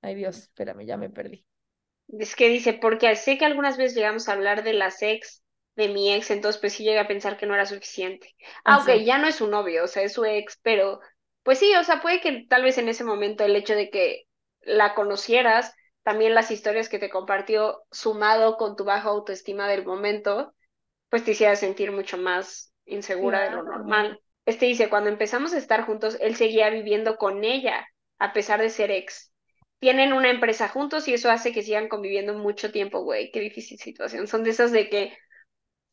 Ay Dios, espérame, ya me perdí. Es que dice, porque sé que algunas veces llegamos a hablar de las ex de mi ex, entonces pues sí llega a pensar que no era suficiente. Ah, ok, ya no es su novio, o sea, es su ex, pero pues sí, o sea, puede que tal vez en ese momento el hecho de que la conocieras, también las historias que te compartió sumado con tu baja autoestima del momento, pues te hiciera sentir mucho más insegura de lo normal. Este dice, cuando empezamos a estar juntos, él seguía viviendo con ella, a pesar de ser ex. Tienen una empresa juntos y eso hace que sigan conviviendo mucho tiempo, güey. Qué difícil situación. Son de esas de que,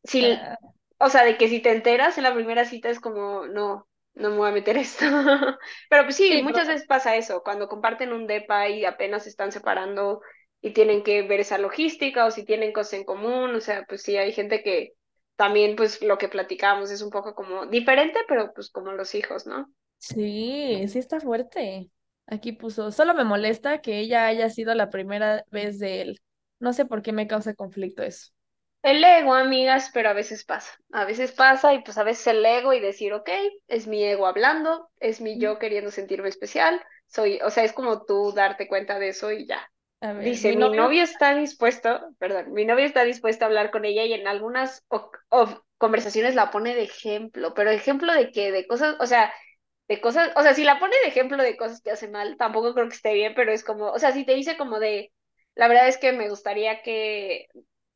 si, Ah, o sea, de que si te enteras en la primera cita es como, no, no me voy a meter esto. [laughs] Pero pues sí, Sí, muchas veces pasa eso, cuando comparten un depa y apenas se están separando y tienen que ver esa logística o si tienen cosas en común, o sea, pues sí, hay gente que también, pues lo que platicábamos es un poco como diferente, pero pues como los hijos, ¿no? Sí, sí está fuerte. Aquí puso, solo me molesta que ella haya sido la primera vez de él. No sé por qué me causa conflicto eso. El ego, amigas, pero a veces pasa. A veces pasa y pues a veces el ego y decir, ok, es mi ego hablando, es mi yo queriendo sentirme especial, soy, o sea, es como tú darte cuenta de eso y ya. A ver, Dice, mi mi novio- está dispuesto, perdón, mi novio está dispuesto a hablar con ella y en algunas conversaciones la pone de ejemplo, pero ejemplo de que, de cosas, o sea, de cosas, o sea, si la pone de ejemplo de cosas que hace mal, tampoco creo que esté bien, pero es como, o sea, si te dice como de, la verdad es que me gustaría que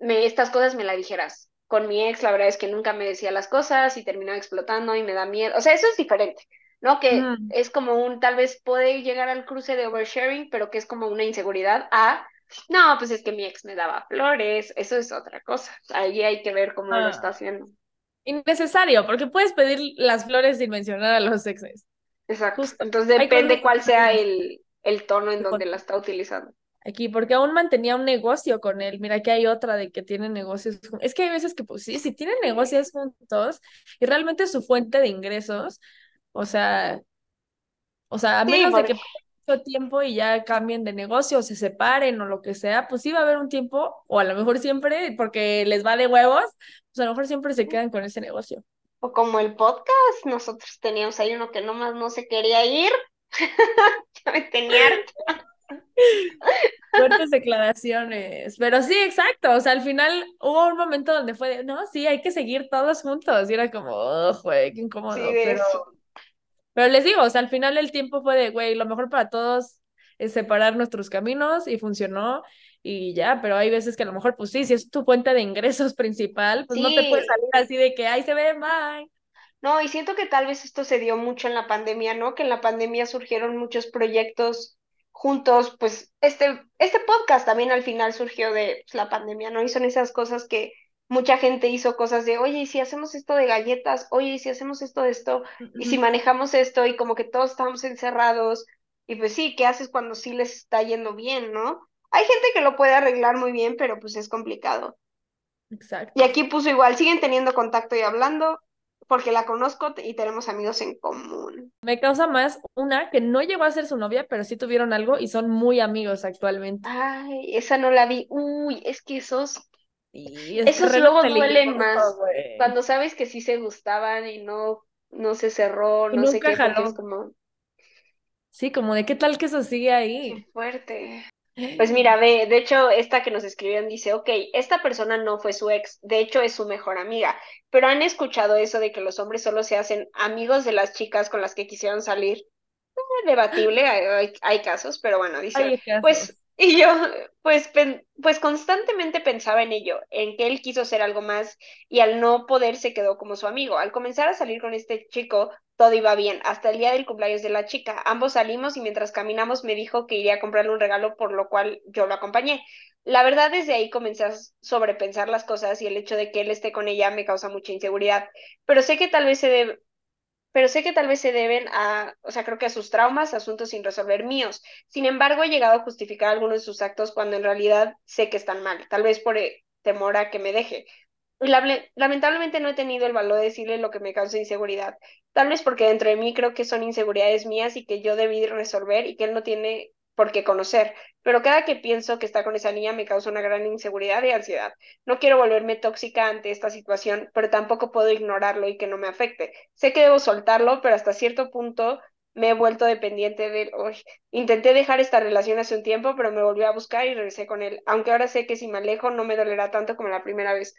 me, estas cosas me la dijeras. Con mi ex, la verdad es que nunca me decía las cosas y terminaba explotando y me da miedo. O sea, eso es diferente, ¿no? Que Mm. es como un, tal vez puede llegar al cruce de oversharing, pero que es como una inseguridad a, no, pues es que mi ex me daba flores, eso es otra cosa. Ahí hay que ver cómo lo Ah. está haciendo. Innecesario, porque puedes pedir las flores sin mencionar a los exes. Exacto. Justo. Entonces depende cuál sea el, el tono en donde la está utilizando. Aquí, porque aún mantenía un negocio con él. Mira que hay otra de que tienen negocios. Es que hay veces que, pues sí, si tienen negocios juntos y realmente su fuente de ingresos, o sea, o sea, a Sí, menos de que pasen mucho tiempo y ya cambien de negocio o se separen o lo que sea, pues sí va a haber un tiempo, o a lo mejor siempre, porque les va de huevos, pues a lo mejor siempre se quedan con ese negocio. O como el podcast, nosotros teníamos ahí uno que nomás no se quería ir. [laughs] Ya me tenía harta. Fuertes declaraciones. Pero sí, exacto. O sea, al final hubo un momento donde fue de, no, sí, hay que seguir todos juntos. Y era como, oh, güey, qué incómodo. Sí, pero, eso. pero les digo, o sea, al final el tiempo fue de, güey, lo mejor para todos es separar nuestros caminos y funcionó. y ya, pero hay veces que a lo mejor, pues sí, si es tu fuente de ingresos [laughs] principal, pues no te puedes salir así de que, ahí se ve, bye. No, y siento que tal vez esto se dio mucho en la pandemia, ¿no? Que en la pandemia surgieron muchos proyectos juntos, pues este, este podcast también al final surgió de pues, la pandemia, ¿no? Y son esas cosas que mucha gente hizo cosas de, oye, ¿y si hacemos esto de galletas? Oye, ¿y si hacemos esto de esto? ¿Y si manejamos esto? Y como que todos estamos encerrados. Y pues sí, ¿qué haces cuando sí les está yendo bien, no? Hay gente que lo puede arreglar muy bien, pero pues es complicado. Exacto. Y aquí puso igual, siguen teniendo contacto y hablando, porque la conozco y tenemos amigos en común. Me causa más una que no llegó a ser su novia, pero sí tuvieron algo y son muy amigos actualmente. Ay, esa no la vi. Uy, es que esos esos luego duelen más. Cuando sabes que sí se gustaban y no, no se cerró, no sé qué, es como. Sí, como de qué tal que eso sigue ahí. Qué fuerte. Pues mira, ve, de hecho, esta que nos escribieron dice, ok, esta persona no fue su ex, de hecho es su mejor amiga, pero han escuchado eso de que los hombres solo se hacen amigos de las chicas con las que quisieron salir. Eh, debatible, hay, hay, casos, pero bueno, dice, pues y yo, pues, pues constantemente pensaba en ello, en que él quiso ser algo más y al no poder se quedó como su amigo. Al comenzar a salir con este chico, todo iba bien, hasta el día del cumpleaños de la chica. Ambos salimos y mientras caminamos me dijo que iría a comprarle un regalo, por lo cual yo lo acompañé. La verdad, desde ahí comencé a sobrepensar las cosas y el hecho de que él esté con ella me causa mucha inseguridad. Pero sé que tal vez se debe, pero sé que tal vez se deben a, o sea, creo que a sus traumas, asuntos sin resolver míos. Sin embargo, he llegado a justificar algunos de sus actos cuando en realidad sé que están mal, tal vez por eh, temor a que me deje. Lamentablemente no he tenido el valor de decirle lo que me causa inseguridad, tal vez porque dentro de mí creo que son inseguridades mías y que yo debí resolver y que él no tiene por qué conocer, pero cada que pienso que está con esa niña me causa una gran inseguridad y ansiedad. No quiero volverme tóxica ante esta situación, pero tampoco puedo ignorarlo y que no me afecte. Sé que debo soltarlo, pero hasta cierto punto me he vuelto dependiente de él. intenté dejar esta relación hace un tiempo, pero me volvió a buscar y regresé con él, aunque ahora sé que si me alejo no me dolerá tanto como la primera vez.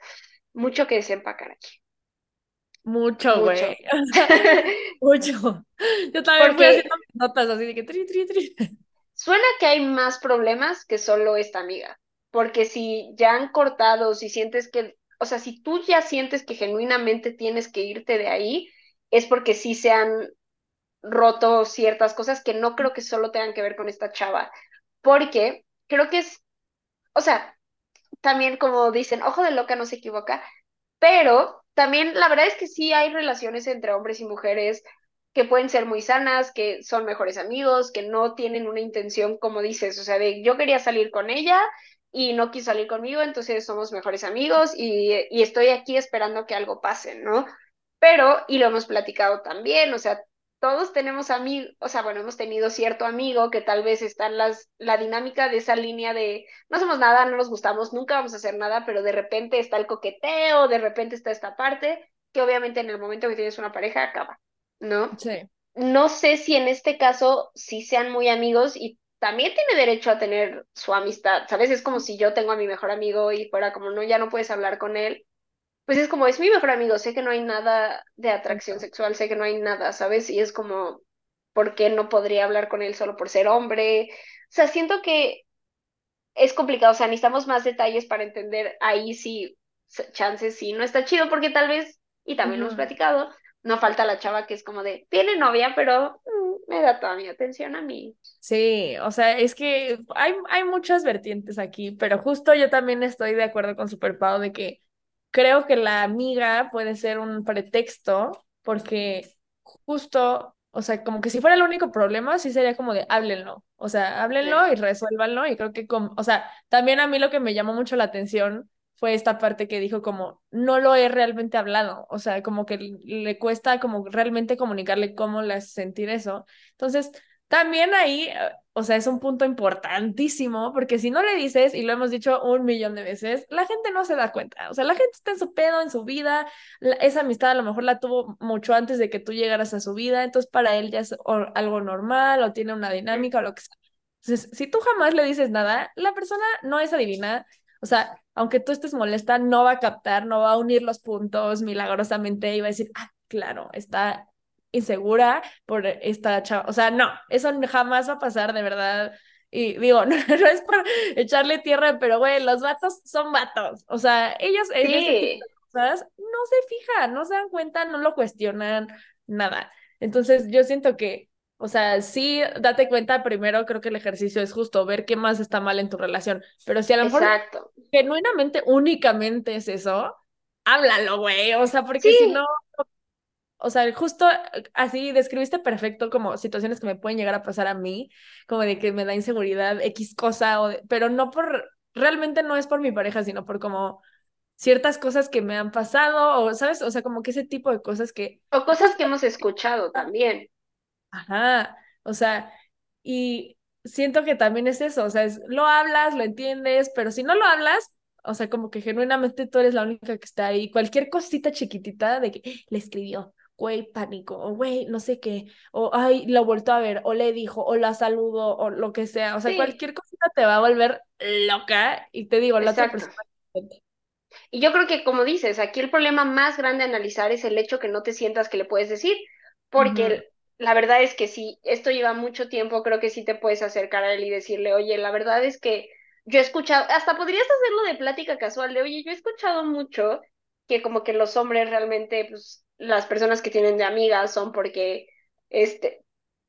Mucho que desempacar aquí. Mucho, güey. [laughs] Mucho. Yo también fui haciendo mis notas así de que tri, tri, tri. Suena que hay más problemas que solo esta amiga, porque si ya han cortado, si sientes que, o sea, si tú ya sientes que genuinamente tienes que irte de ahí, es porque sí se han roto ciertas cosas que no creo que solo tengan que ver con esta chava, porque creo que es, o sea, también como dicen, ojo de loca no se equivoca, pero también la verdad es que sí hay relaciones entre hombres y mujeres que pueden ser muy sanas, que son mejores amigos, que no tienen una intención, como dices, o sea, de yo quería salir con ella y no quiso salir conmigo, entonces somos mejores amigos y, estoy aquí esperando que algo pase, ¿no? Pero, y lo hemos platicado también, o sea, todos tenemos amigos, o sea, bueno, hemos tenido cierto amigo que tal vez está en las, la dinámica de esa línea de no somos nada, no nos gustamos, nunca vamos a hacer nada, pero de repente está el coqueteo, de repente está esta parte, que obviamente en el momento que tienes una pareja acaba. ¿No? Sí. No sé si en este caso sí sean muy amigos y también tiene derecho a tener su amistad, ¿sabes? Es como si yo tengo a mi mejor amigo y fuera como, no, ya no puedes hablar con él. Pues es como, es mi mejor amigo, sé que no hay nada de atracción sexual, sé que no hay nada, ¿sabes? Y es como, ¿por qué no podría hablar con él solo por ser hombre? O sea, siento que es complicado, o sea, necesitamos más detalles para entender ahí si chances sí no está chido, porque tal vez, y también lo hemos platicado, no falta la chava que es como de, tiene novia, pero mm, me da toda mi atención a mí. Sí, o sea, es que hay, hay muchas vertientes aquí, pero justo yo también estoy de acuerdo con Super Pau de que creo que la amiga puede ser un pretexto porque justo, o sea, como que si fuera el único problema, sí sería como de háblenlo, o sea, háblenlo y resuélvanlo y creo que, como, o sea, también a mí lo que me llamó mucho la atención fue esta parte que dijo como, no lo he realmente hablado, o sea, como que le cuesta como realmente comunicarle cómo le hace sentir eso. Entonces, también ahí, eh, o sea, es un punto importantísimo, porque si no le dices, y lo hemos dicho un millón de veces, la gente no se da cuenta, o sea, la gente está en su pedo, en su vida, esa amistad a lo mejor la tuvo mucho antes de que tú llegaras a su vida, entonces para él ya es algo normal o tiene una dinámica o lo que sea. Entonces, si tú jamás le dices nada, la persona no es adivina, o sea, aunque tú estés molesta, no va a captar, no va a unir los puntos milagrosamente y va a decir, ah, claro, está insegura por esta chava. O sea, no, eso jamás va a pasar, de verdad. Y digo, [laughs] no, es por echarle tierra, pero güey, los vatos son vatos. O sea, ellos cosas no se fijan, no se dan cuenta, no lo cuestionan, nada. Entonces yo siento que, o sea, sí, date cuenta primero, creo que el ejercicio es justo, ver qué más está mal en tu relación. Pero si a lo mejor genuinamente, únicamente es eso, háblalo, güey. O sea, porque si no, o sea, justo así describiste perfecto como situaciones que me pueden llegar a pasar a mí, como de que me da inseguridad X cosa, o pero no por, realmente no es por mi pareja, sino por como ciertas cosas que me han pasado, o sabes, o sea, como que ese tipo de cosas que... O cosas que hemos escuchado también. Ajá, o sea, y siento que también es eso, o sea, es, lo hablas, lo entiendes, pero si no lo hablas, o sea, como que genuinamente tú eres la única que está ahí, cualquier cosita chiquitita de que ¡Ah! le escribió, güey, pánico, o güey, no sé qué, o ay, lo vuelto a ver, o le dijo, o la saludo, o lo que sea, o sea, cualquier cosita te va a volver loca, y te digo, la otra persona y yo creo que, como dices, aquí el problema más grande a analizar es el hecho que no te sientas que le puedes decir, porque la verdad es que si esto lleva mucho tiempo, creo que sí te puedes acercar a él y decirle, oye, la verdad es que yo he escuchado, hasta podrías hacerlo de plática casual, de, oye, yo he escuchado mucho que como que los hombres realmente, pues, las personas que tienen de amigas son porque, este,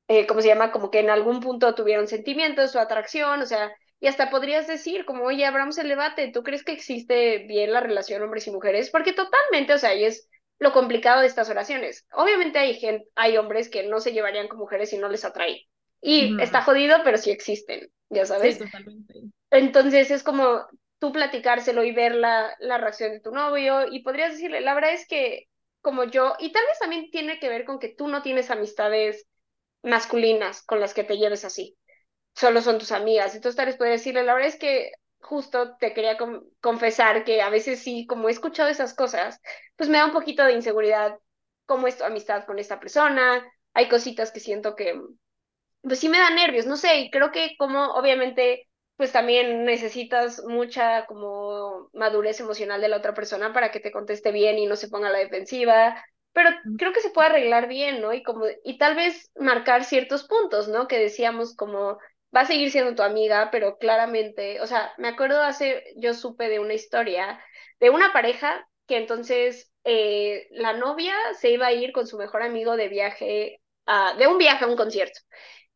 eh, ¿cómo se llama? Como que en algún punto tuvieron sentimientos o atracción, o sea, y hasta podrías decir, como, oye, abramos el debate, ¿tú crees que existe bien la relación hombres y mujeres? Porque totalmente, o sea, ahí es lo complicado de estas oraciones. Obviamente hay, gente, hay hombres que no se llevarían con mujeres y no les atrae. Y está jodido, pero sí existen, ya sabes. Sí, totalmente. Entonces es como tú platicárselo y ver la, la reacción de tu novio y podrías decirle, la verdad es que como yo, y tal vez también tiene que ver con que tú no tienes amistades masculinas con las que te lleves así solo son tus amigas. Entonces tal vez puedes decirle, la verdad es que justo te quería confesar que a veces sí, como he escuchado esas cosas, pues me da un poquito de inseguridad cómo es tu amistad con esta persona. Hay cositas que siento que, pues sí me da nervios, no sé, y creo que como obviamente pues también necesitas mucha como madurez emocional de la otra persona para que te conteste bien y no se ponga a la defensiva, pero creo que se puede arreglar bien, ¿no? Y como y tal vez marcar ciertos puntos, ¿no? Que decíamos como va a seguir siendo tu amiga, pero claramente, o sea, me acuerdo hace, yo supe de una historia de una pareja que entonces eh, la novia se iba a ir con su mejor amigo de viaje, a, de un viaje a un concierto.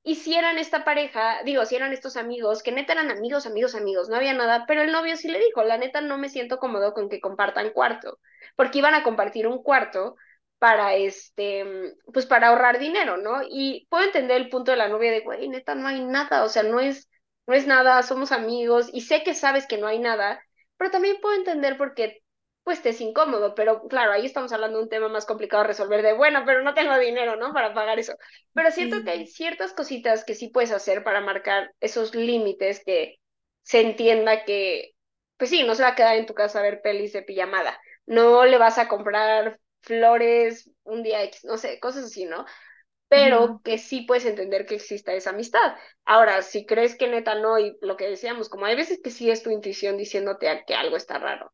Y si eran esta pareja, digo, si eran estos amigos, que neta eran amigos, amigos, amigos, no había nada, pero el novio sí le dijo, la neta no me siento cómodo con que compartan cuarto, porque iban a compartir un cuarto para este, pues para ahorrar dinero, ¿no? Y puedo entender el punto de la novia de, güey, neta, no hay nada, o sea, no es, no es nada, somos amigos y sé que sabes que no hay nada, pero también puedo entender por qué, pues te es incómodo, pero claro, ahí estamos hablando de un tema más complicado de resolver de, bueno, pero no tengo dinero, ¿no? Para pagar eso. Pero siento que hay ciertas cositas que sí puedes hacer para marcar esos límites que se entienda que, pues sí, no se va a quedar en tu casa a ver pelis de pijamada. No le vas a comprar flores, un día X, no sé, cosas así, ¿no? Pero que sí puedes entender que exista esa amistad. Ahora, si crees que neta no, y lo que decíamos, como hay veces que sí es tu intuición diciéndote que algo está raro.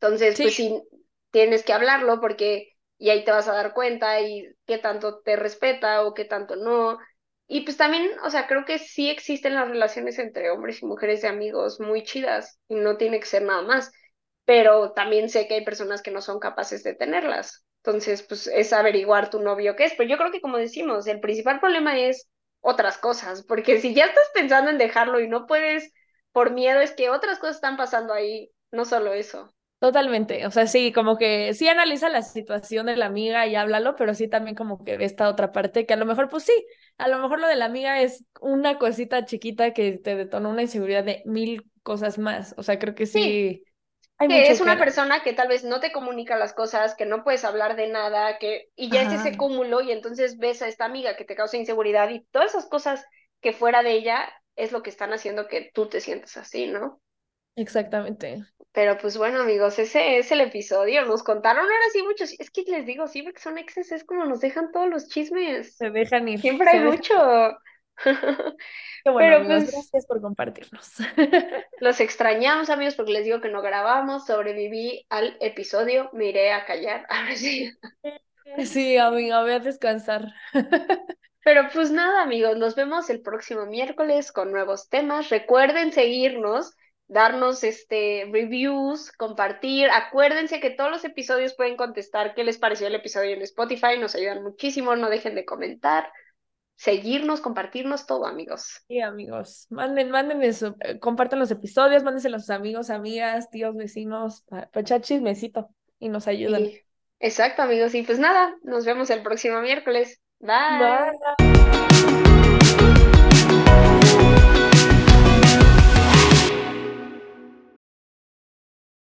Entonces, pues sí, tienes que hablarlo porque y ahí te vas a dar cuenta y qué tanto te respeta o qué tanto no. Y pues también, o sea, creo que sí existen las relaciones entre hombres y mujeres de amigos muy chidas y no tiene que ser nada más pero también sé que hay personas que no son capaces de tenerlas. Entonces, pues es averiguar tu novio qué es. Pero yo creo que, como decimos, el principal problema es otras cosas, porque si ya estás pensando en dejarlo y no puedes por miedo, es que otras cosas están pasando ahí, no solo eso. Totalmente, o sea, sí, como que sí analiza la situación de la amiga y háblalo, pero sí también como que ve esta otra parte que a lo mejor, pues sí, a lo mejor lo de la amiga es una cosita chiquita que te detonó una inseguridad de mil cosas más, o sea, creo que sí que es una persona que tal vez no te comunica las cosas, que no puedes hablar de nada, que y ya es ese cúmulo y entonces ves a esta amiga que te causa inseguridad y todas esas cosas que fuera de ella es lo que están haciendo que tú te sientas así, ¿no? Exactamente. Pero pues bueno, amigos, ese es el episodio. Nos contaron ahora sí muchos. Es que les digo, siempre que son exes es como nos dejan todos los chismes. Se dejan ir. Siempre hay mucho. [laughs] Qué bueno, amigos, pues, gracias por compartirnos. [laughs] Los extrañamos, amigos, porque les digo que no grabamos. Sobreviví al episodio, me iré a callar. [laughs] Ahora sí. Sí, amiga, voy a descansar. Pero pues nada, amigos, nos vemos el próximo miércoles con nuevos temas. Recuerden seguirnos, darnos este reviews, compartir. Acuérdense que todos los episodios pueden contestar qué les pareció el episodio en Spotify, nos ayudan muchísimo, no dejen de comentar. Seguirnos, compartirnos todo, amigos. Sí, amigos. Manden, manden eso, eh, compartan los episodios, mándense a sus amigos, amigas, tíos, vecinos, para echar chismecito y nos ayudan. Exacto, amigos. Y pues nada, nos vemos el próximo miércoles. Bye. Bye.